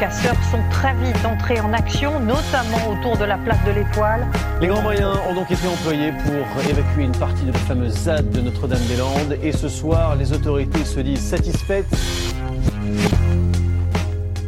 Casseurs sont très vite entrés en action, notamment autour de la place de l'Étoile. Les grands moyens ont donc été employés pour évacuer une partie de la fameuse ZAD de Notre-Dame-des-Landes. Et ce soir, les autorités se disent satisfaites.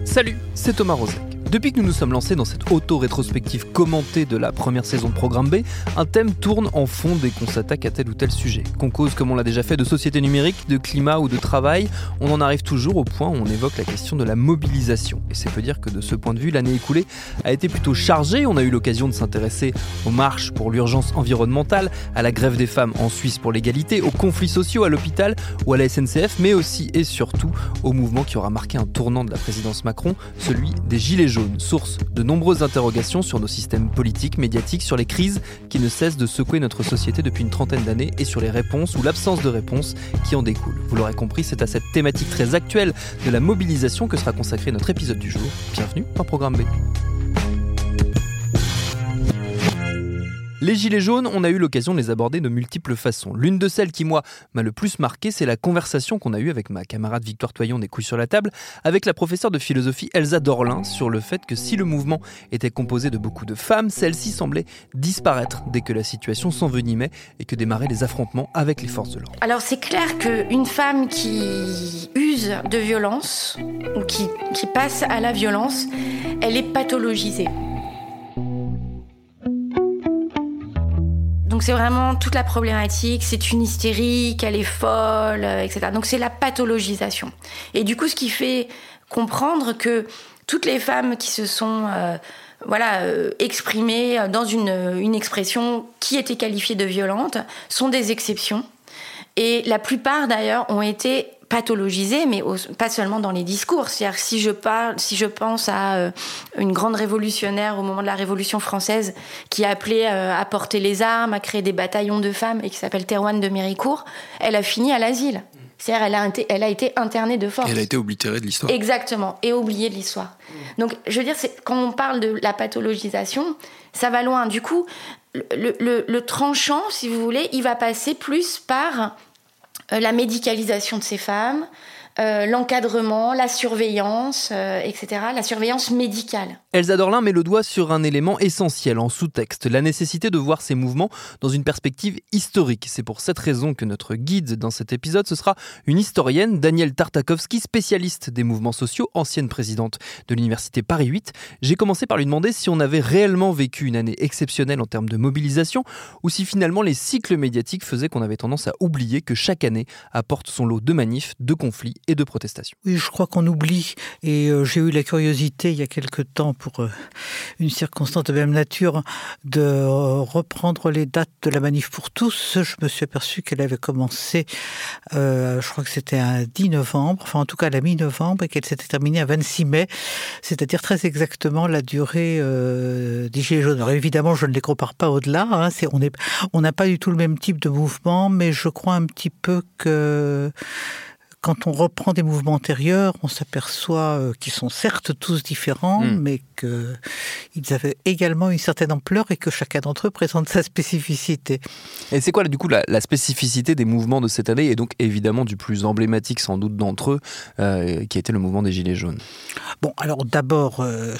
Salut, c'est Thomas Rozek. Depuis que nous nous sommes lancés dans cette auto-rétrospective commentée de la première saison de Programme B, un thème tourne en fond dès qu'on s'attaque à tel ou tel sujet. Qu'on cause comme on l'a déjà fait de société numérique, de climat ou de travail, on en arrive toujours au point où on évoque la question de la mobilisation. Et c'est peu dire que de ce point de vue, l'année écoulée a été plutôt chargée. On a eu l'occasion de s'intéresser aux marches pour l'urgence environnementale, à la grève des femmes en Suisse pour l'égalité, aux conflits sociaux à l'hôpital ou à la SNCF, mais aussi et surtout au mouvement qui aura marqué un tournant de la présidence Macron, celui des Gilets jaunes source de nombreuses interrogations sur nos systèmes politiques, médiatiques, sur les crises qui ne cessent de secouer notre société depuis une trentaine d'années et sur les réponses ou l'absence de réponses qui en découlent. Vous l'aurez compris, c'est à cette thématique très actuelle de la mobilisation que sera consacré notre épisode du jour. Bienvenue dans Programme B. Les gilets jaunes, on a eu l'occasion de les aborder de multiples façons. L'une de celles qui, moi, m'a le plus marqué, c'est la conversation qu'on a eue avec ma camarade Victoire Toyon des couilles sur la table, avec la professeure de philosophie Elsa Dorlin, sur le fait que si le mouvement était composé de beaucoup de femmes, celles-ci semblaient disparaître dès que la situation s'envenimait et que démarraient les affrontements avec les forces de l'ordre. Alors c'est clair qu'une femme qui use de violence, ou qui, qui passe à la violence, elle est pathologisée. C'est vraiment toute la problématique, c'est une hystérique, elle est folle, euh, etc. Donc c'est la pathologisation. Et du coup, ce qui fait comprendre que toutes les femmes qui se sont euh, voilà, euh, exprimées dans une, une expression qui était qualifiée de violente sont des exceptions. Et la plupart d'ailleurs ont été pathologisé, mais pas seulement dans les discours. C'est-à-dire si je parle, si je pense à euh, une grande révolutionnaire au moment de la Révolution française qui a appelé euh, à porter les armes, à créer des bataillons de femmes et qui s'appelle Thérouane de Méricourt, elle a fini à l'asile. C'est-à-dire elle a, elle a été internée de force. elle a été oblitérée de l'histoire. Exactement, et oubliée de l'histoire. Donc je veux dire, quand on parle de la pathologisation, ça va loin. Du coup, le, le, le tranchant, si vous voulez, il va passer plus par la médicalisation de ces femmes, euh, l'encadrement, la surveillance, euh, etc., la surveillance médicale. Elsa Dorlin met le doigt sur un élément essentiel en sous-texte, la nécessité de voir ces mouvements dans une perspective historique. C'est pour cette raison que notre guide dans cet épisode, ce sera une historienne, Danielle Tartakovsky, spécialiste des mouvements sociaux, ancienne présidente de l'Université Paris 8. J'ai commencé par lui demander si on avait réellement vécu une année exceptionnelle en termes de mobilisation, ou si finalement les cycles médiatiques faisaient qu'on avait tendance à oublier que chaque année apporte son lot de manifs, de conflits et de protestations. Oui, je crois qu'on oublie. Et euh, j'ai eu la curiosité il y a quelque temps, pour euh, une circonstance de même nature, de euh, reprendre les dates de la manif pour tous. Je me suis aperçu qu'elle avait commencé, je crois que c'était un 10 novembre, enfin en tout cas la mi-novembre, et qu'elle s'était terminée à 26 mai, c'est-à-dire très exactement la durée des Gilets jaunes. Alors évidemment, je ne les compare pas au-delà. Hein, on n'a pas du tout le même type de mouvement, mais je crois un petit peu que quand on reprend des mouvements antérieurs, on s'aperçoit euh, qu'ils sont certes tous différents, hmm. mais qu'ils avaient également une certaine ampleur et que chacun d'entre eux présente sa spécificité. Et c'est quoi, du coup, la, spécificité des mouvements de cette année, et donc évidemment du plus emblématique sans doute d'entre eux, euh, qui était le mouvement des Gilets jaunes? Bon, alors d'abord, euh,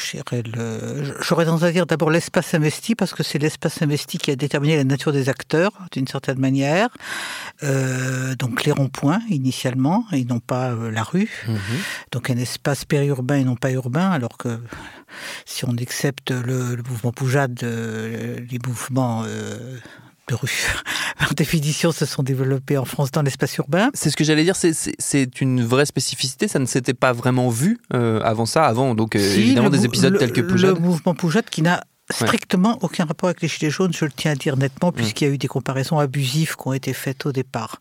j'aurais tendance à dire d'abord l'espace investi, parce que c'est l'espace investi qui a déterminé la nature des acteurs, d'une certaine manière. donc les ronds-points, initialement, et non pas euh, la rue. Mhm. Donc un espace périurbain et non pas urbain, alors que si on accepte le, mouvement Poujade, euh, les mouvements euh, de rue, par définition, se sont développés en France dans l'espace urbain. C'est ce que j'allais dire, c'est une vraie spécificité, ça ne s'était pas vraiment vu avant ça, avant donc évidemment des épisodes tels que Poujade. Le mouvement Poujade qui n'a strictement aucun rapport avec les Gilets jaunes, je le tiens à dire nettement, puisqu'il y a eu des comparaisons abusives qui ont été faites au départ.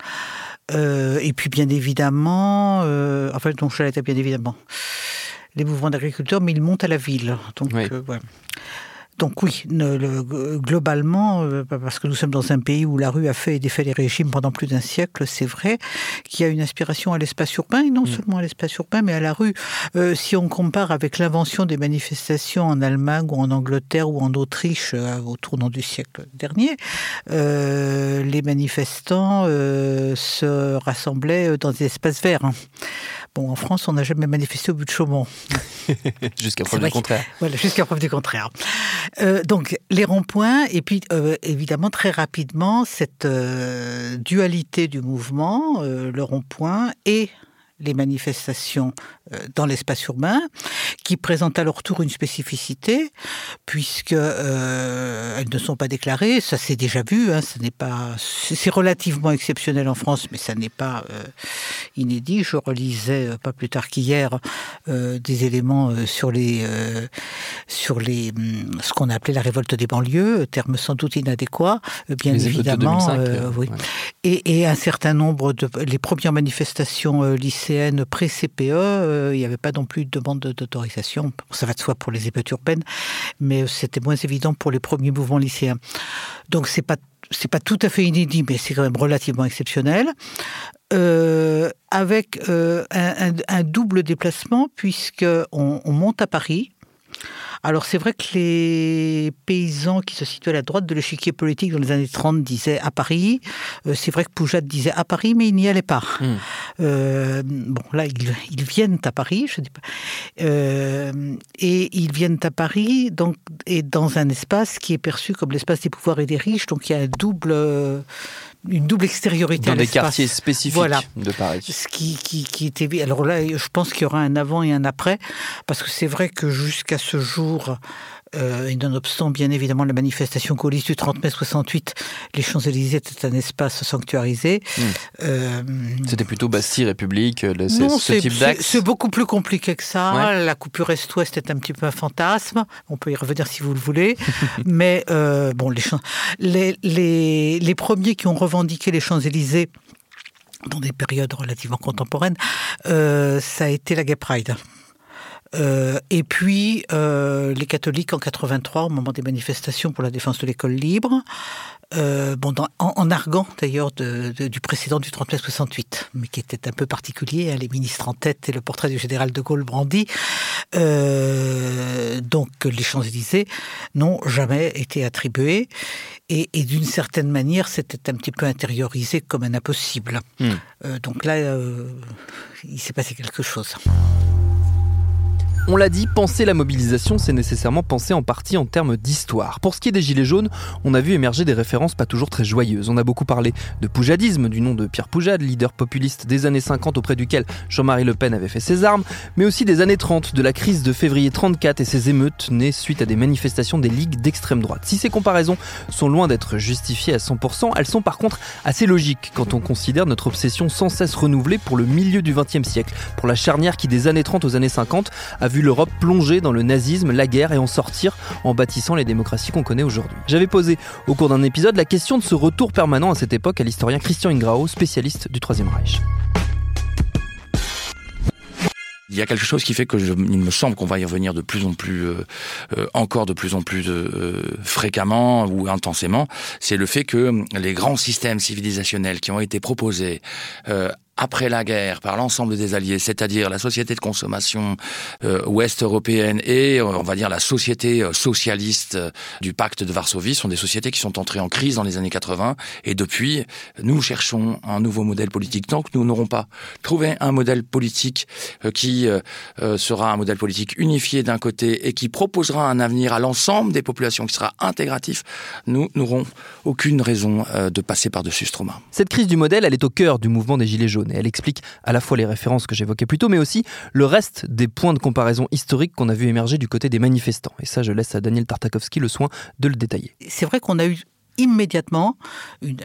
Euh, et puis bien évidemment, euh, enfin donc je bien évidemment, les mouvements d'agriculteurs, mais ils montent à la ville. Donc euh, oui, globalement, euh, parce que nous sommes dans un pays où la rue a fait et défait les régimes pendant plus d'un siècle, c'est vrai qu'il y a une inspiration à l'espace urbain, et non mm. seulement à l'espace urbain, mais à la rue. Euh, si on compare avec l'invention des manifestations en Allemagne ou en Angleterre ou en Autriche euh, au tournant du siècle dernier, les manifestants se rassemblaient dans des espaces verts. Hein. Bon, en France, on n'a jamais manifesté au but de Chaumont. jusqu'à preuve du contraire. Voilà, jusqu'à preuve du contraire. Euh, donc, les ronds-points, et puis euh, évidemment, très rapidement, cette euh, dualité du mouvement, le rond-point et les manifestations dans l'espace urbain, qui présentent à leur tour une spécificité, puisque euh, elles ne sont pas déclarées. Ça s'est déjà vu. Hein, ce n'est pas, c'est relativement exceptionnel en France, mais ça n'est pas euh, inédit. Je relisais pas plus tard qu'hier des éléments sur les, sur les, hum, ce qu'on a appelé la révolte des banlieues, terme sans doute inadéquat, bien évidemment. oui. et, et, un certain nombre de les premières manifestations lycéennes pré-CPE il n'y avait pas non plus de demande d'autorisation. Ça va de soi pour les émeutes urbaines, mais c'était moins évident pour les premiers mouvements lycéens. Donc c'est pas c'est pas tout à fait inédit, mais c'est quand même relativement exceptionnel. Euh, avec euh, un, double déplacement, puisqu'on on monte à Paris, alors c'est vrai que les paysans qui se situaient à la droite de l'échiquier politique dans les années 30 disaient à Paris. Euh, c'est vrai que Poujade disait à Paris, mais il n'y allait pas. Hmm. Euh, bon, là, ils, viennent à Paris, je dis pas. Euh, et ils viennent à Paris, donc, et dans un espace qui est perçu comme l'espace des pouvoirs et des riches. Donc il y a un double une double extériorité dans des quartiers spécifiques de Paris. Ce qui, qui, qui était alors là, je pense qu'il y aura un avant et un après, parce que c'est vrai que jusqu'à ce jour, euh, et nonobstant bien évidemment la manifestation gaulliste du 30 mai 68, les Champs-Élysées étaient un espace sanctuarisé. Hmm. Euh, C'était plutôt Bastille, République, euh, ce type d'axe C'est beaucoup plus compliqué que ça. La coupure Est-Ouest est un petit peu un fantasme. On peut y revenir si vous le voulez. Mais bon, les, les, les, les premiers qui ont revendiqué les Champs-Élysées dans des périodes relativement contemporaines, ça a été la Gay Pride. Euh, et puis euh, les catholiques en 83, au moment des manifestations pour la défense de l'école libre, euh, bon, en, argant d'ailleurs du précédent du 39 68, mais qui était un peu particulier, hein, les ministres en tête et le portrait du général de Gaulle brandi. donc les Champs-Élysées n'ont jamais été attribués, et, d'une certaine manière, c'était un petit peu intériorisé comme un impossible. Hmm. donc là, il s'est passé quelque chose. On l'a dit, penser la mobilisation, c'est nécessairement penser en partie en termes d'histoire. Pour ce qui est des Gilets jaunes, on a vu émerger des références pas toujours très joyeuses. On a beaucoup parlé de poujadisme, du nom de Pierre Poujade, leader populiste des années 50 auprès duquel Jean-Marie Le Pen avait fait ses armes, mais aussi des années 30, de la crise de février 34 et ses émeutes nées suite à des manifestations des ligues d'extrême droite. Si ces comparaisons sont loin d'être justifiées à 100%, elles sont par contre assez logiques quand on considère notre obsession sans cesse renouvelée pour le milieu du XXe siècle, pour la charnière qui des années 30 aux années 50 a vu l'Europe plonger dans le nazisme, la guerre et en sortir en bâtissant les démocraties qu'on connaît aujourd'hui. J'avais posé au cours d'un épisode la question de ce retour permanent à cette époque à l'historien Christian Ingrao, spécialiste du Troisième Reich. Il y a quelque chose qui fait que il me semble qu'on va y revenir de plus en plus, euh, euh, encore de plus en plus euh, fréquemment ou intensément. C'est le fait que les grands systèmes civilisationnels qui ont été proposés après la guerre par l'ensemble des alliés, c'est-à-dire la société de consommation euh, ouest européenne et euh, on va dire la société euh, socialiste du pacte de Varsovie sont des sociétés qui sont entrées en crise dans les années 80 et depuis nous cherchons un nouveau modèle politique. Tant que nous n'aurons pas trouvé un modèle politique qui sera un modèle politique unifié d'un côté et qui proposera un avenir à l'ensemble des populations qui sera intégratif, nous n'aurons aucune raison de passer par-dessus ce trauma. Cette crise du modèle, elle est au cœur du mouvement des Gilets jaunes elle explique à la fois les références que j'évoquais plus tôt, mais aussi le reste des points de comparaison historiques qu'on a vu émerger du côté des manifestants. Et ça, je laisse à Daniel Tartakovsky le soin de le détailler. C'est vrai qu'on a eu immédiatement une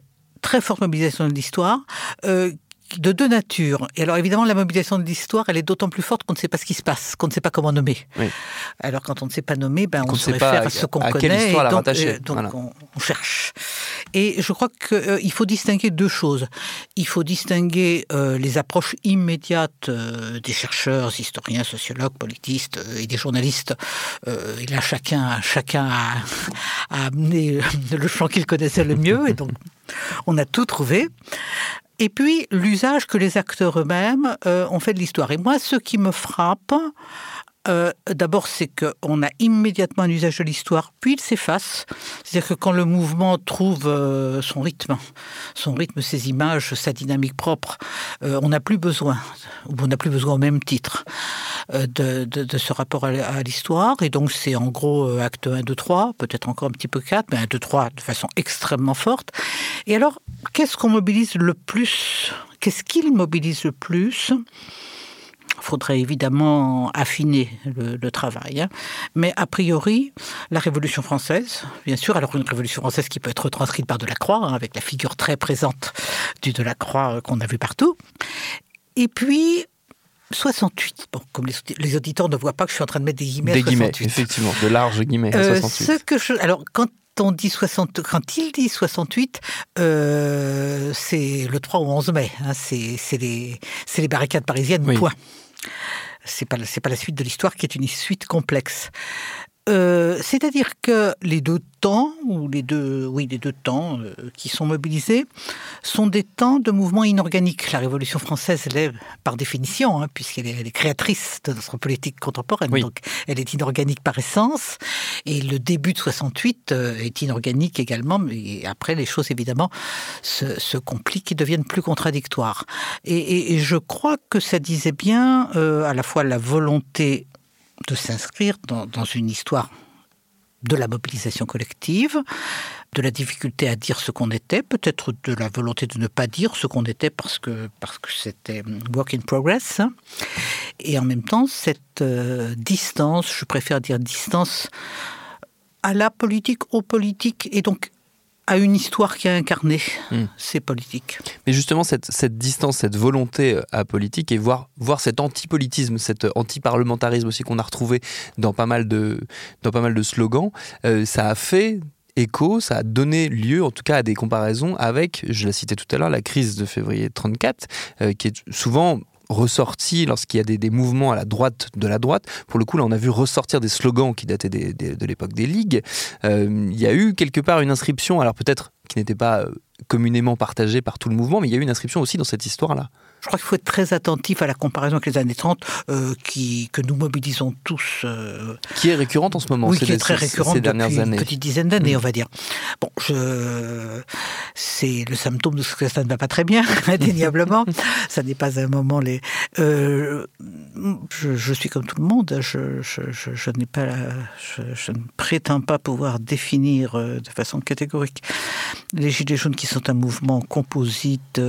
très forte mobilisation de l'histoire. Euh, de deux natures. Et alors évidemment, la mobilisation de l'histoire, elle est d'autant plus forte qu'on ne sait pas ce qui se passe, qu'on ne sait pas comment nommer. Alors quand on ne sait pas nommer, ben, on, se réfère à ce qu'on connaît. et donc, euh, donc on, cherche. Et je crois qu'il euh, faut distinguer deux choses. Il faut distinguer euh, les approches immédiates des chercheurs, historiens, sociologues, politistes et des journalistes. et là, chacun, chacun a, a amené le champ qu'il connaissait le mieux. Et donc, on a tout trouvé. Et puis l'usage que les acteurs eux-mêmes euh, ont fait de l'histoire. Et moi, ce qui me frappe, euh, d'abord, c'est qu'on a immédiatement un usage de l'histoire, puis il s'efface. C'est-à-dire que quand le mouvement trouve euh, son rythme, son rythme, ses images, sa dynamique propre, on n'a plus besoin, ou on n'a plus besoin au même titre, de, ce rapport à, l'histoire. Et donc, c'est en gros acte 1, 2, 3, peut-être encore un petit peu 4, mais 1, 2, 3 de façon extrêmement forte. Et alors, qu'est-ce qu'on mobilise le plus? Qu'est-ce qu'il mobilise le plus? Faudrait évidemment affiner le, travail. Hein. Mais a priori, la Révolution française, bien sûr, alors une Révolution française qui peut être transcrite par Delacroix, hein, avec la figure très présente du Delacroix euh, qu'on a vu partout. Et puis, 68. Bon, comme les, auditeurs ne voient pas que je suis en train de mettre des guillemets. Des guillemets, effectivement, de larges guillemets. Euh, 68. Ce que je, alors, quand on dit 60, quand il dit 68, euh, c'est le 3 ou 11 mai. Hein, c'est les, les, barricades parisiennes, point. C'est pas, pas la suite de l'histoire qui est une suite complexe. Euh, c'est-à-dire que les deux temps, ou les deux, oui, les deux temps euh, qui sont mobilisés, sont des temps de mouvement inorganique. La Révolution française, elle est par définition, hein, puisqu'elle est, créatrice de notre politique contemporaine, donc elle est inorganique par essence. Et le début de 68 euh, est inorganique également, mais après les choses évidemment se, compliquent et deviennent plus contradictoires. Et, je crois que ça disait bien à la fois la volonté de s'inscrire dans, une histoire de la mobilisation collective, de la difficulté à dire ce qu'on était, peut-être de la volonté de ne pas dire ce qu'on était parce que parce que c'était work in progress, et en même temps cette euh, distance, je préfère dire distance à la politique, aux politiques, et donc à une histoire qui a incarné hmm. ces politiques. Mais justement, cette, cette, distance, cette volonté euh, à politique et voir, voir cet antipolitisme, cet antiparlementarisme aussi qu'on a retrouvé dans pas mal de, dans pas mal de slogans, euh, ça a fait écho, ça a donné lieu en tout cas à des comparaisons avec, je la citais tout à l'heure, la crise de février 34, euh, qui est souvent ressorti lorsqu'il y a des, mouvements à la droite de la droite. Pour le coup, là, on a vu ressortir des slogans qui dataient de l'époque des ligues. Euh, il y a eu quelque part une inscription, alors peut-être qui n'était pas euh, communément partagée par tout le mouvement, mais il y a eu une inscription aussi dans cette histoire-là. Je crois qu'il faut être très attentif à la comparaison avec les années 30 euh, qui, que nous mobilisons tous. Euh, qui est récurrente en ce moment, oui, qui est très récurrente ces dernières depuis années. une petite dizaine d'années, mm. on va dire. Bon, je... c'est le symptôme de ce que ça ne va pas très bien, indéniablement. ça n'est pas un moment... Les... Euh, je, suis comme tout le monde, je, je n'ai pas je, ne prétends pas pouvoir définir de façon catégorique les Gilets jaunes qui sont un mouvement composite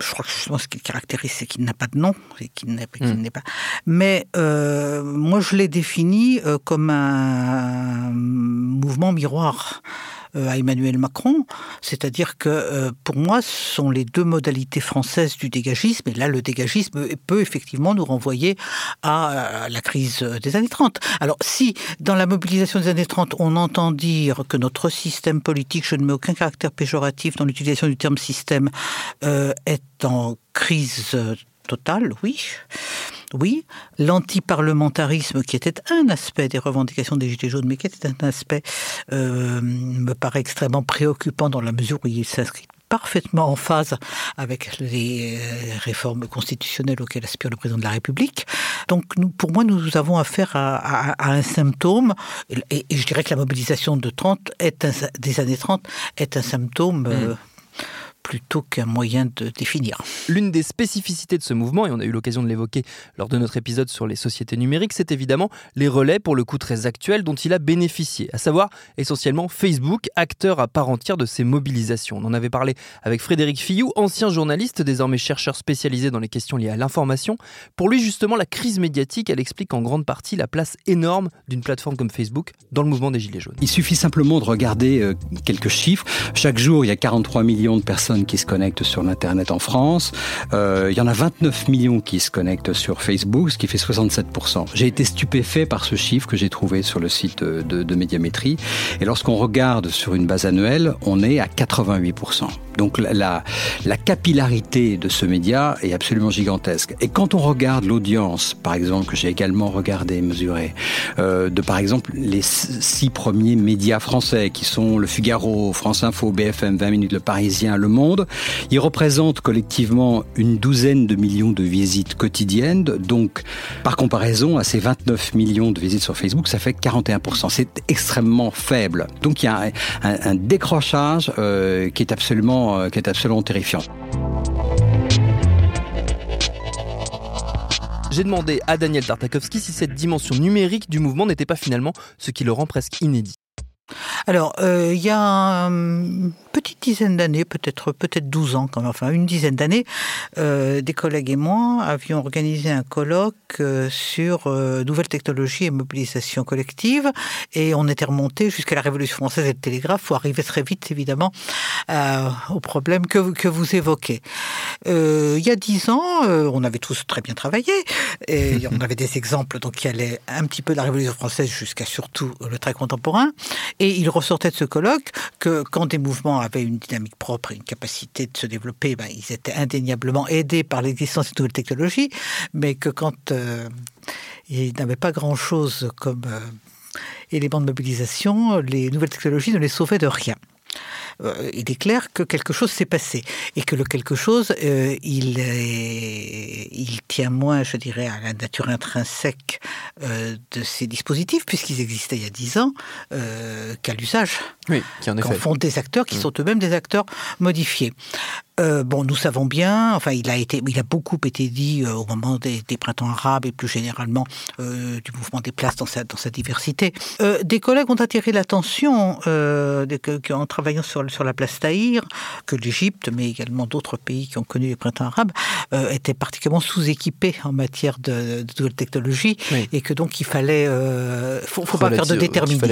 je crois que justement ce qui le caractérise, c'est qu'il n'a pas de nom, et qu'il n'est hmm. pas. Mais euh, moi, je l'ai défini euh, comme un mouvement miroir. Euh, à Emmanuel Macron. C'est-à-dire que euh, pour moi, ce sont les deux modalités françaises du dégagisme. Et là, le dégagisme peut effectivement nous renvoyer à la crise des années 30. Alors si dans la mobilisation des années 30, on entend dire que notre système politique, je ne mets aucun caractère péjoratif dans l'utilisation du terme système, euh, est en crise totale, oui. Oui, l'antiparlementarisme, qui était un aspect des revendications des Gilets jaunes, mais qui était un aspect, euh, me paraît extrêmement préoccupant dans la mesure où il s'inscrit parfaitement en phase avec les euh, réformes constitutionnelles auxquelles aspire le président de la République. Donc, nous, pour moi, nous avons affaire à, un symptôme, et, je dirais que la mobilisation de 30 est des années 30 est un symptôme. Euh, mmh plutôt qu'un moyen de définir. L'une des spécificités de ce mouvement, et on a eu l'occasion de l'évoquer lors de notre épisode sur les sociétés numériques, c'est évidemment les relais, pour le coup très actuels, dont il a bénéficié, à savoir essentiellement Facebook, acteur à part entière de ces mobilisations. On en avait parlé avec Frédéric Fillou, ancien journaliste, désormais chercheur spécialisé dans les questions liées à l'information. Pour lui, justement, la crise médiatique, elle explique en grande partie la place énorme d'une plateforme comme Facebook dans le mouvement des Gilets jaunes. Il suffit simplement de regarder euh, quelques chiffres. Chaque jour, il y a 43 millions de personnes qui se connectent sur l'Internet en France. Euh, il y en a 29 millions qui se connectent sur Facebook, ce qui fait 67%. J'ai été stupéfait par ce chiffre que j'ai trouvé sur le site de, de Médiamétrie. Et lorsqu'on regarde sur une base annuelle, on est à 88%. Donc la, la capillarité de ce média est absolument gigantesque. Et quand on regarde l'audience, par exemple, que j'ai également regardé, mesuré, euh, de par exemple les six premiers médias français qui sont Le Figaro, France Info, BFM, 20 minutes, Le Parisien, Le Monde, ils représentent collectivement une douzaine de millions de visites quotidiennes. Donc, par comparaison à ces 29 millions de visites sur Facebook, ça fait 41%. C'est extrêmement faible. Donc il y a un, un, décrochage euh, qui est absolument, euh, qui est absolument terrifiant. J'ai demandé à Daniel Tartakovsky si cette dimension numérique du mouvement n'était pas finalement ce qui le rend presque inédit. Alors, euh, il y a une petite dizaine d'années, peut-être peut-être 12 ans, quand même, enfin une dizaine d'années, euh, des collègues et moi avions organisé un colloque euh, sur nouvelles technologies et mobilisation collective, et on était remonté jusqu'à la Révolution française et le télégraphe, pour arriver très vite, évidemment, au problème que, que vous évoquez. il y a dix ans, on avait tous très bien travaillé, et on avait des exemples donc, qui allaient un petit peu de la Révolution française jusqu'à surtout le très contemporain, et il ressortait de ce colloque que quand des mouvements avaient une dynamique propre et une capacité de se développer, ben, ils étaient indéniablement aidés par l'existence de nouvelles technologies, mais que quand euh, ils n'avaient pas grand-chose comme euh, élément de mobilisation, les nouvelles technologies ne les sauvaient de rien. Euh, il est clair que quelque chose s'est passé et que le quelque chose, euh, il, il tient moins, je dirais, à la nature intrinsèque euh, de ces dispositifs, puisqu'ils existaient il y a dix ans, qu'à l'usage. Oui, qui en effet. font des acteurs qui mm. sont eux-mêmes des acteurs modifiés. Euh, bon, nous savons bien, enfin, il a été, il a beaucoup été dit euh, au moment des, printemps arabes et plus généralement euh, du mouvement des places dans sa, dans sa diversité. des collègues ont attiré l'attention en travaillant sur, sur la place Tahir que l'Égypte, mais également d'autres pays qui ont connu les printemps arabes, étaient particulièrement sous-équipés en matière de, de nouvelles technologies et que donc il fallait, faut, faut pas faire de déterminisme.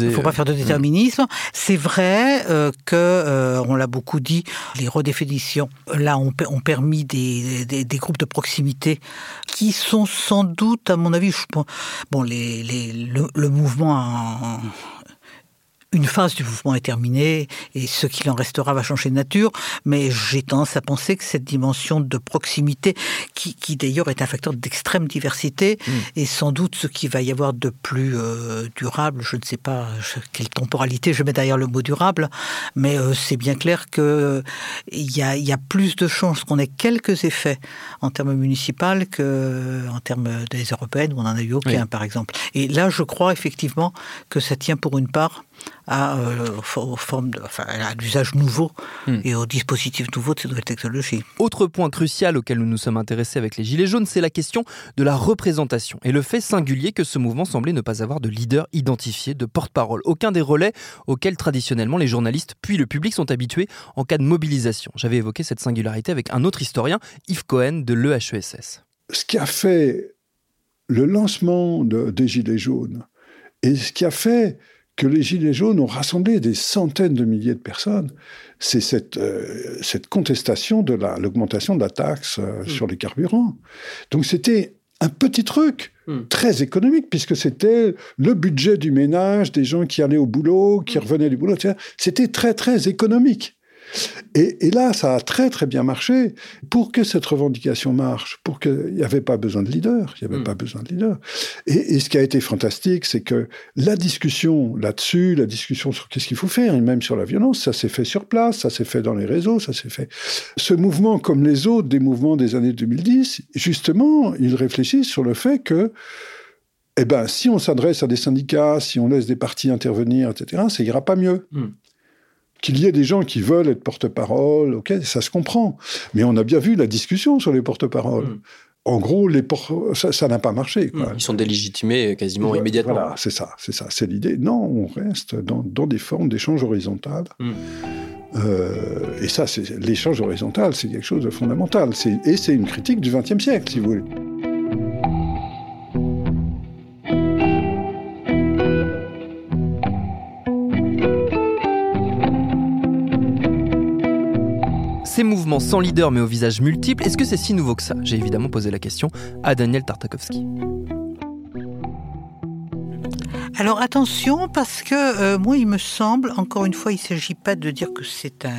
Il faut pas faire de déterminisme. C'est vrai que on l'a beaucoup dit, les redéfinitions, là, ont, permis des, groupes de proximité qui sont sans doute, à mon avis, je, bon, les, le, le, mouvement une phase du mouvement est terminée et ce qu'il en restera va changer de nature, mais j'ai tendance à penser que cette dimension de proximité, qui, d'ailleurs est un facteur d'extrême diversité, mm. est sans doute ce qui va y avoir de plus euh, durable. Je ne sais pas quelle temporalité je mets derrière le mot durable, mais euh, c'est bien clair qu'il y a, y a plus de chances qu'on ait quelques effets en termes municipaux qu'en termes des européennes où on en a eu aucun, par exemple. Et là, je crois effectivement que ça tient pour une part à, euh, aux formes de, enfin, à l'usage nouveau hmm. et aux dispositifs nouveaux de ces nouvelles technologies. Autre point crucial auquel nous nous sommes intéressés avec les Gilets jaunes, c'est la question de la représentation et le fait singulier que ce mouvement semblait ne pas avoir de leader identifié, de porte-parole, aucun des relais auxquels traditionnellement les journalistes puis le public sont habitués en cas de mobilisation. J'avais évoqué cette singularité avec un autre historien, Yves Cohen de l'EHESS. Ce qui a fait le lancement des Gilets jaunes et ce qui a fait que les Gilets jaunes ont rassemblé des centaines de milliers de personnes, c'est cette, euh, cette contestation de l'augmentation de la taxe euh, mm. sur les carburants. Donc c'était un petit truc mm. très économique, puisque c'était le budget du ménage, des gens qui allaient au boulot, qui mm. revenaient du boulot, C'était très, très économique. Et, là, ça a très très bien marché. Pour que cette revendication marche, pour qu'il n'y avait pas besoin de leader, il n'y avait hmm. pas besoin de leader. Et, ce qui a été fantastique, c'est que la discussion là-dessus, la discussion sur qu'est-ce qu'il faut faire, et même sur la violence, ça s'est fait sur place, ça s'est fait dans les réseaux, ça s'est fait. Ce mouvement, comme les autres des mouvements des années 2010, justement, il réfléchit sur le fait que eh ben, si on s'adresse à des syndicats, si on laisse des partis intervenir, etc., ça ira pas mieux. Hmm. Qu'il y ait des gens qui veulent être porte-parole, ok, ça se comprend. Mais on a bien vu la discussion sur les porte-paroles. Mm. En gros, les ça n'a pas marché. Mm. Ils sont délégitimés quasiment immédiatement. Voilà, c'est ça, c'est ça, c'est l'idée. Non, on reste dans, des formes d'échange horizontal. Mm. Euh, et ça, l'échange horizontal, c'est quelque chose de fondamental. Et c'est une critique du XXe siècle, si vous voulez. Sans leader mais au visage multiple, est-ce que c'est si nouveau que ça? J'ai évidemment posé la question à Daniel Tartakovsky. Alors attention, parce que euh, moi, il me semble, encore une fois, il ne s'agit pas de dire que c'est un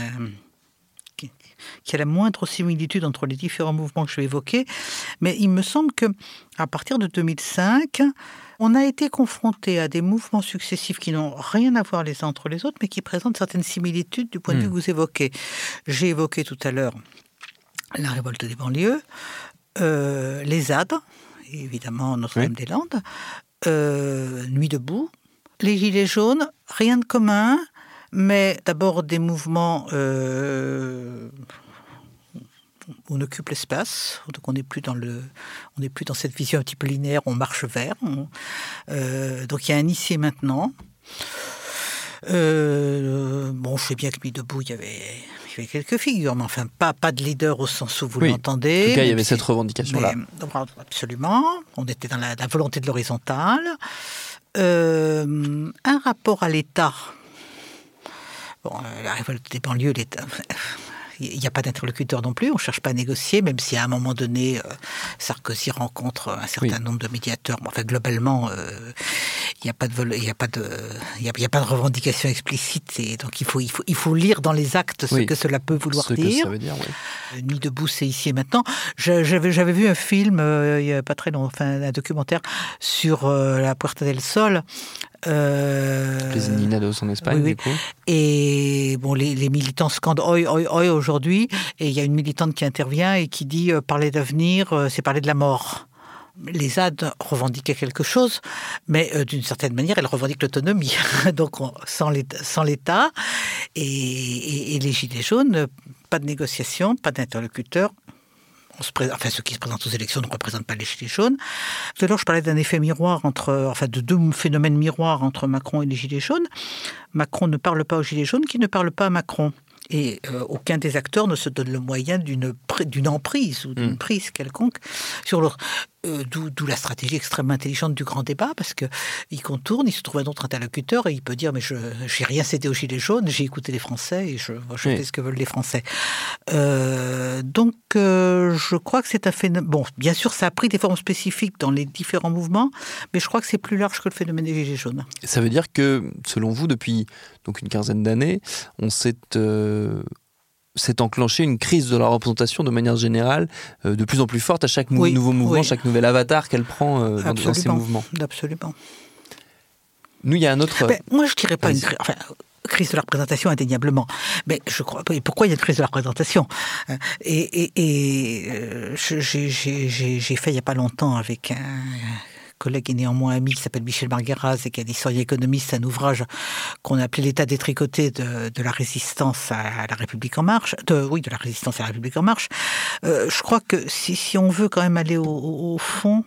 qu'il y a la moindre similitude entre les différents mouvements que je vais évoquer, mais il me semble que à partir de 2005, on a été confronté à des mouvements successifs qui n'ont rien à voir les uns entre les autres, mais qui présentent certaines similitudes du point de vue hmm. que vous évoquez. J'ai évoqué tout à l'heure la révolte des banlieues, euh, les ZAD, évidemment Notre-Dame-des-Landes, euh, Nuit debout. Les Gilets jaunes, rien de commun, mais d'abord des mouvements euh, on occupe l'espace, donc on n'est plus dans le, on n'est plus dans cette vision un petit peu linéaire, on marche vers. Euh, donc il y a un ici et maintenant. bon, je sais bien que Nuit debout, il y avait quelques figures, mais enfin pas, pas de leader au sens où vous l'entendez. En tout cas, il y avait cette revendication-là. Absolument. On était dans la, volonté de l'horizontale. Euh, un rapport à l'État. Bon, euh, la révolte des banlieues, l'État il n'y a pas d'interlocuteur non plus, on ne cherche pas à négocier, même si à un moment donné, euh, Sarkozy rencontre un certain nombre de médiateurs. Enfin, globalement, euh, il n'y a, pas de, il y a, pas de, il y a, pas de revendication explicite. Et donc, il faut, il, faut, il faut lire dans les actes ce que cela peut vouloir ce dire. Que ça veut dire oui. Nuit debout, c'est ici et maintenant. J'avais, j'avais vu un film, il n'y a pas très longtemps, enfin, un documentaire sur la Puerta del Sol, euh, les Indignados en Espagne, du coup. Et bon, les, militants scandent oi, oi, oi aujourd'hui. Et il y a une militante qui intervient et qui dit euh, parler d'avenir, euh, c'est parler de la mort. Les ZAD revendiquaient quelque chose, mais d'une certaine manière, elles revendiquent l'autonomie. Donc, sans l'État et, et, les Gilets jaunes, pas de négociation, pas d'interlocuteur, enfin ceux qui se présentent aux élections ne représentent pas les gilets jaunes. Tout à l'heure, je parlais d'un effet miroir entre, enfin de deux phénomènes miroirs entre Macron et les gilets jaunes. Macron ne parle pas aux gilets jaunes, qui ne parlent pas à Macron. Et euh, aucun des acteurs ne se donne le moyen d'une emprise ou d'une mm. prise quelconque sur leur. Euh, d'où la stratégie extrêmement intelligente du grand débat, parce qu'il contourne, il se trouve un autre interlocuteur et il peut dire Mais je n'ai rien cédé aux Gilets jaunes, j'ai écouté les Français et je, je fais ce que veulent les Français. Euh, donc, je crois que c'est un phénomène. Bon, bien sûr, ça a pris des formes spécifiques dans les différents mouvements, mais je crois que c'est plus large que le phénomène des Gilets jaunes. Ça veut dire que, selon vous, depuis donc une quinzaine d'années, on s'est s'est enclenché une crise de la représentation de manière générale euh, de plus en plus forte à chaque nouveau mouvement, chaque nouvel avatar qu'elle prend euh, dans, ces mouvements. Absolument. Nous, il y a un autre. Ben, moi, je dirais pas une crise de la représentation indéniablement. Mais je crois pourquoi il y a une crise de la représentation euh, Et, et j'ai fait il n'y a pas longtemps avec un collègue et néanmoins ami qui s'appelle Michel Margueraz et qui un historien économiste, un ouvrage qu'on a appelé L'état détricoté de, de la résistance à, la République en marche, de, oui, de la résistance à la République en marche. Euh, je crois que si, si, on veut quand même aller au, fond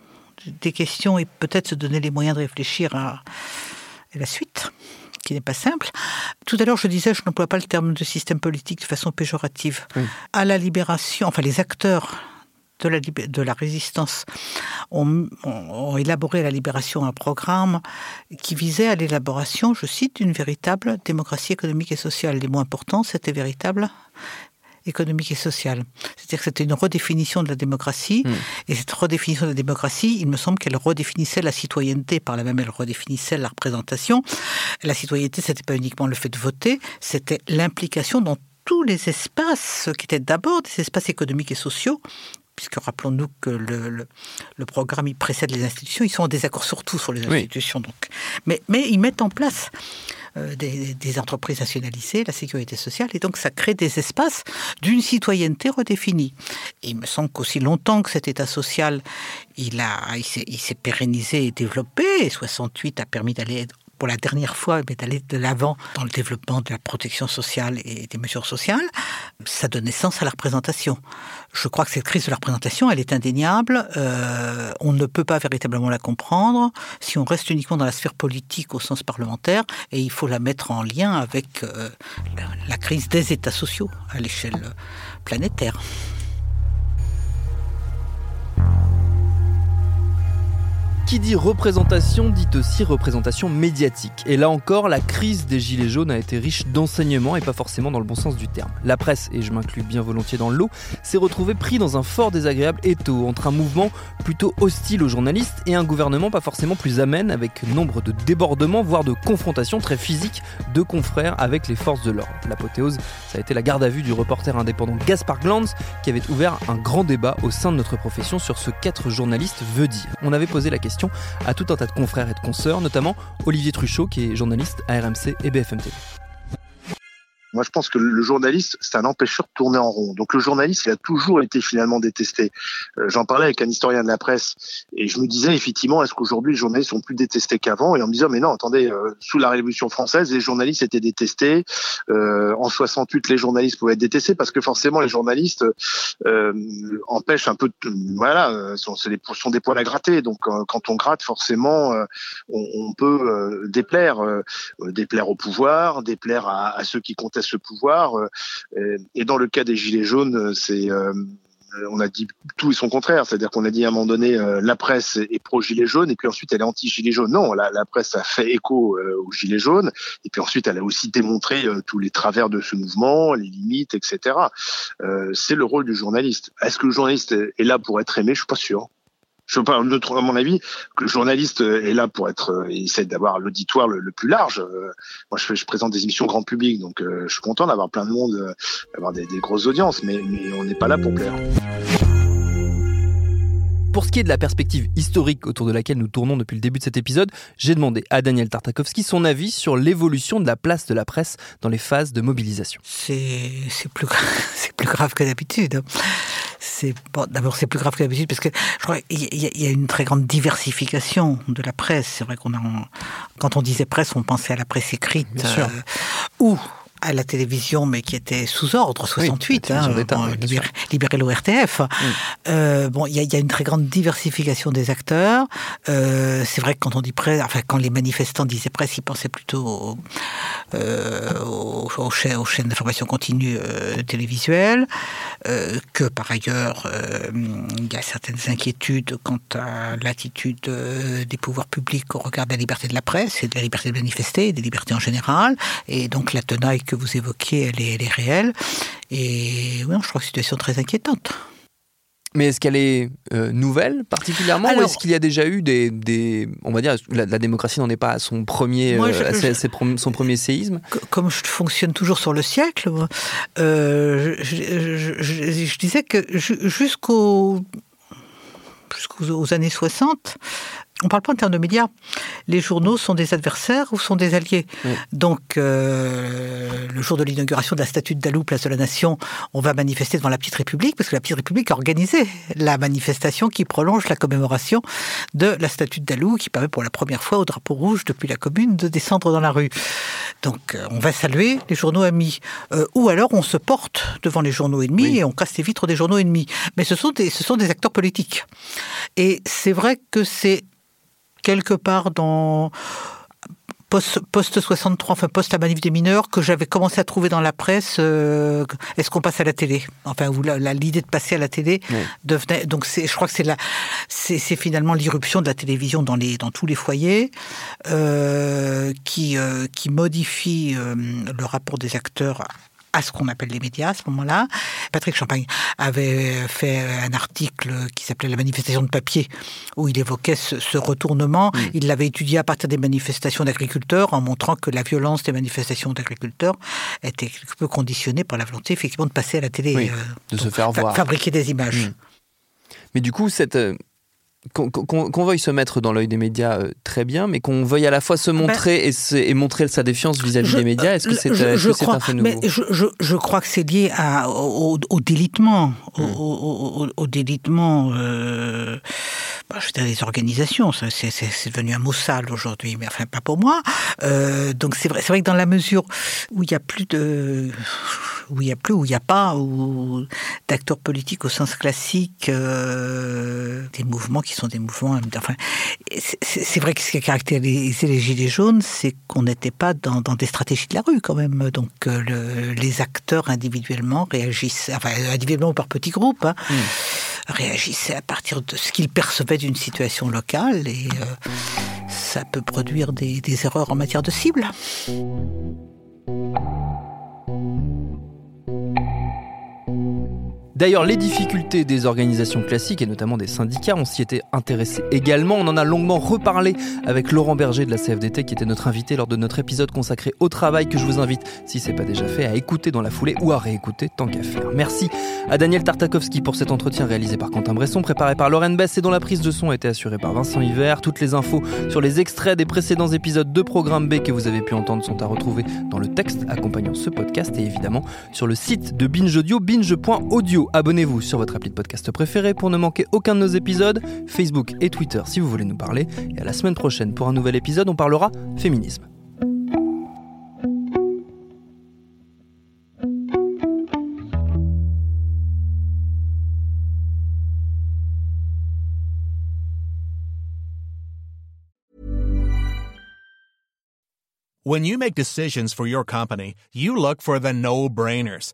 des questions et peut-être se donner les moyens de réfléchir à, la suite, qui n'est pas simple. Tout à l'heure, je disais, je n'emploie pas le terme de système politique de façon péjorative. À la libération, enfin les acteurs de la, de la résistance ont, élaboré à la libération un programme qui visait à l'élaboration, je cite, d'une véritable démocratie économique et sociale. Les mots importants, c'était véritable économique et sociale. C'est-à-dire que c'était une redéfinition de la démocratie, hmm. et cette redéfinition de la démocratie, il me semble qu'elle redéfinissait la citoyenneté, par la même elle redéfinissait la représentation. La citoyenneté, c'était pas uniquement le fait de voter, c'était l'implication dans tous les espaces qui étaient d'abord des espaces économiques et sociaux, puisque rappelons-nous que le, le, programme il précède les institutions, ils sont en désaccord surtout sur les institutions. Donc. Mais, mais ils mettent en place euh, des, des, entreprises nationalisées, la sécurité sociale, et donc ça crée des espaces d'une citoyenneté redéfinie. Et il me semble qu'aussi longtemps que cet État social, il, a, il s'est pérennisé et développé, et 68 a permis d'aller pour la dernière fois d'aller de l'avant dans le développement de la protection sociale et des mesures sociales, ça donne naissance à la représentation. Je crois que cette crise de la représentation, elle est indéniable. Euh, on ne peut pas véritablement la comprendre si on reste uniquement dans la sphère politique au sens parlementaire, et il faut la mettre en lien avec euh, la crise des États sociaux à l'échelle planétaire. Qui dit représentation dit aussi représentation médiatique. Et là encore, la crise des Gilets jaunes a été riche d'enseignements et pas forcément dans le bon sens du terme. La presse, et je m'inclus bien volontiers dans le lot, s'est retrouvée pris dans un fort désagréable étau entre un mouvement plutôt hostile aux journalistes et un gouvernement pas forcément plus amène avec nombre de débordements, voire de confrontations très physiques de confrères avec les forces de l'ordre. L'apothéose, ça a été la garde à vue du reporter indépendant Gaspard Glanz qui avait ouvert un grand débat au sein de notre profession sur ce qu'être journaliste veut dire. On avait posé la question à tout un tas de confrères et de consoeurs, notamment Olivier Truchot qui est journaliste à RMC et BFM TV. Moi, je pense que le journaliste, c'est un empêcheur de tourner en rond. Donc, le journaliste, il a toujours été finalement détesté. Euh, j'en parlais avec un historien de la presse et je me disais effectivement, est-ce qu'aujourd'hui les journalistes sont plus détestés qu'avant? Et en me disant, mais non, attendez, euh, sous la Révolution française, les journalistes étaient détestés. Euh, en 68, les journalistes pouvaient être détestés parce que forcément, les journalistes empêchent un peu, de, voilà, sont, des, sont des poils à gratter. Donc, quand on gratte, forcément, on, on, peut déplaire, déplaire au pouvoir, déplaire à ceux qui contestent ce pouvoir. Euh, et dans le cas des Gilets jaunes, c'est euh, on a dit tout et son contraire, c'est-à-dire qu'on a dit à un moment donné la presse est pro gilet jaune et puis ensuite elle est anti gilet jaune. Non, la, presse a fait écho aux gilets jaunes et puis ensuite elle a aussi démontré tous les travers de ce mouvement, les limites, etc. c'est le rôle du journaliste. Est-ce que le journaliste est là pour être aimé? Je suis pas sûr. Je parle de à mon avis, que le journaliste est là pour être, il essaie d'avoir l'auditoire le, plus large. Euh, moi, je, je, présente des émissions grand public, donc euh, je suis content d'avoir plein de monde, euh, d'avoir des, des, grosses audiences, mais, mais on n'est pas là pour plaire. Pour ce qui est de la perspective historique autour de laquelle nous tournons depuis le début de cet épisode, j'ai demandé à Daniel Tartakovsky son avis sur l'évolution de la place de la presse dans les phases de mobilisation. C'est plus, plus grave que d'habitude c'est bon, d'abord c'est plus grave que d'habitude parce que je crois qu'il y, a une très grande diversification de la presse. C'est vrai qu'on a, quand on disait presse, on pensait à la presse écrite euh, ou à la télévision, mais qui était sous ordre, 68, oui, hein, libéré, l'ORTF. Euh, bon, il y, y, a une très grande diversification des acteurs. Euh, c'est vrai que quand on dit presse, enfin, quand les manifestants disaient presse, ils pensaient plutôt aux, euh, aux, chaînes, aux chaînes d'information continue télévisuelles, que par ailleurs, il y a certaines inquiétudes quant à l'attitude des pouvoirs publics au regard de la liberté de la presse et de la liberté de manifester, des libertés en général, et donc la tenaille que vous évoquiez, elle est, elle est réelle. Et oui, je crois que c'est une situation très inquiétante. Mais est-ce qu'elle est euh, nouvelle particulièrement ou est-ce qu'il y a déjà eu des, des on va dire, la, la démocratie n'en est pas à son premier, euh, son premier séisme? Comme je fonctionne toujours sur le siècle, euh, je, je, disais que jusqu'au jusqu'aux années 60, on ne parle pas en termes de médias. Les journaux sont des adversaires ou sont des alliés? Donc, euh, le jour de l'inauguration de la statue de Dalou, place de la Nation, on va manifester devant la Petite République, parce que la Petite République a organisé la manifestation qui prolonge la commémoration de la statue de Dalou, qui permet pour la première fois au drapeau rouge depuis la commune de descendre dans la rue. Donc, euh, on va saluer les journaux amis. Euh, ou alors, on se porte devant les journaux ennemis et on casse les vitres des journaux ennemis. Mais ce sont des, ce sont des acteurs politiques. Et c'est vrai que c'est quelque part dans post, 63, enfin post la manif des mineurs, que j'avais commencé à trouver dans la presse. Euh, est-ce qu'on passe à la télé? Enfin, l'idée de passer à la télé devenait. Donc, je crois que c'est c'est finalement l'irruption de la télévision dans les dans tous les foyers euh, qui euh, qui modifie le rapport des acteurs à ce qu'on appelle les médias à ce moment-là. Patrick Champagne avait fait un article qui s'appelait La manifestation de papier, où il évoquait ce, retournement. Mm. Il l'avait étudié à partir des manifestations d'agriculteurs, en montrant que la violence des manifestations d'agriculteurs était quelque peu conditionnée par la volonté, effectivement, de passer à la télé. Euh, de se faire voir. Fabriquer des images. Mm. Mais du coup, cette, euh, qu'on veuille se mettre dans l'œil des médias euh, très bien, mais qu'on veuille à la fois se ben, montrer et, montrer sa défiance vis-à-vis des médias, est-ce que c'est un fait nouveau? mais je, crois que c'est lié à, au, délitement, au, hmm. délitement, euh, bah, je veux des organisations. C'est devenu un mot sale aujourd'hui, mais enfin pas pour moi. Euh, donc c'est vrai, c'est vrai que dans la mesure où il n'y a plus de où il y a plus, où il n'y a pas, ou d'acteurs politiques au sens classique, des mouvements qui sont des mouvements. Enfin, c'est vrai que ce qui a caractérisé les Gilets jaunes, c'est qu'on n'était pas dans, des stratégies de la rue quand même. Donc euh, les acteurs individuellement réagissent, enfin individuellement ou par petits groupes, hein, hmm. réagissaient à partir de ce qu'ils percevaient d'une situation locale et ça peut produire des, des erreurs en matière de cible. D'ailleurs, les difficultés des organisations classiques et notamment des syndicats, on s'y était intéressé également. On en a longuement reparlé avec Laurent Berger de la CFDT qui était notre invité lors de notre épisode consacré au travail que je vous invite, si c'est pas déjà fait, à écouter dans la foulée ou à réécouter tant qu'à faire. Merci à Daniel Tartakovsky pour cet entretien réalisé par Quentin Bresson, préparé par Lauren Bess et dont la prise de son a été assurée par Vincent Hiver. Toutes les infos sur les extraits des précédents épisodes de Programme B que vous avez pu entendre sont à retrouver dans le texte accompagnant ce podcast et évidemment sur le site de Binge Audio, binge.audio. Abonnez-vous sur votre appli de podcast préféré pour ne manquer aucun de nos épisodes, Facebook et Twitter si vous voulez nous parler. Et à la semaine prochaine pour un nouvel épisode, on parlera féminisme. When you make decisions for your company, you look for the no-brainers.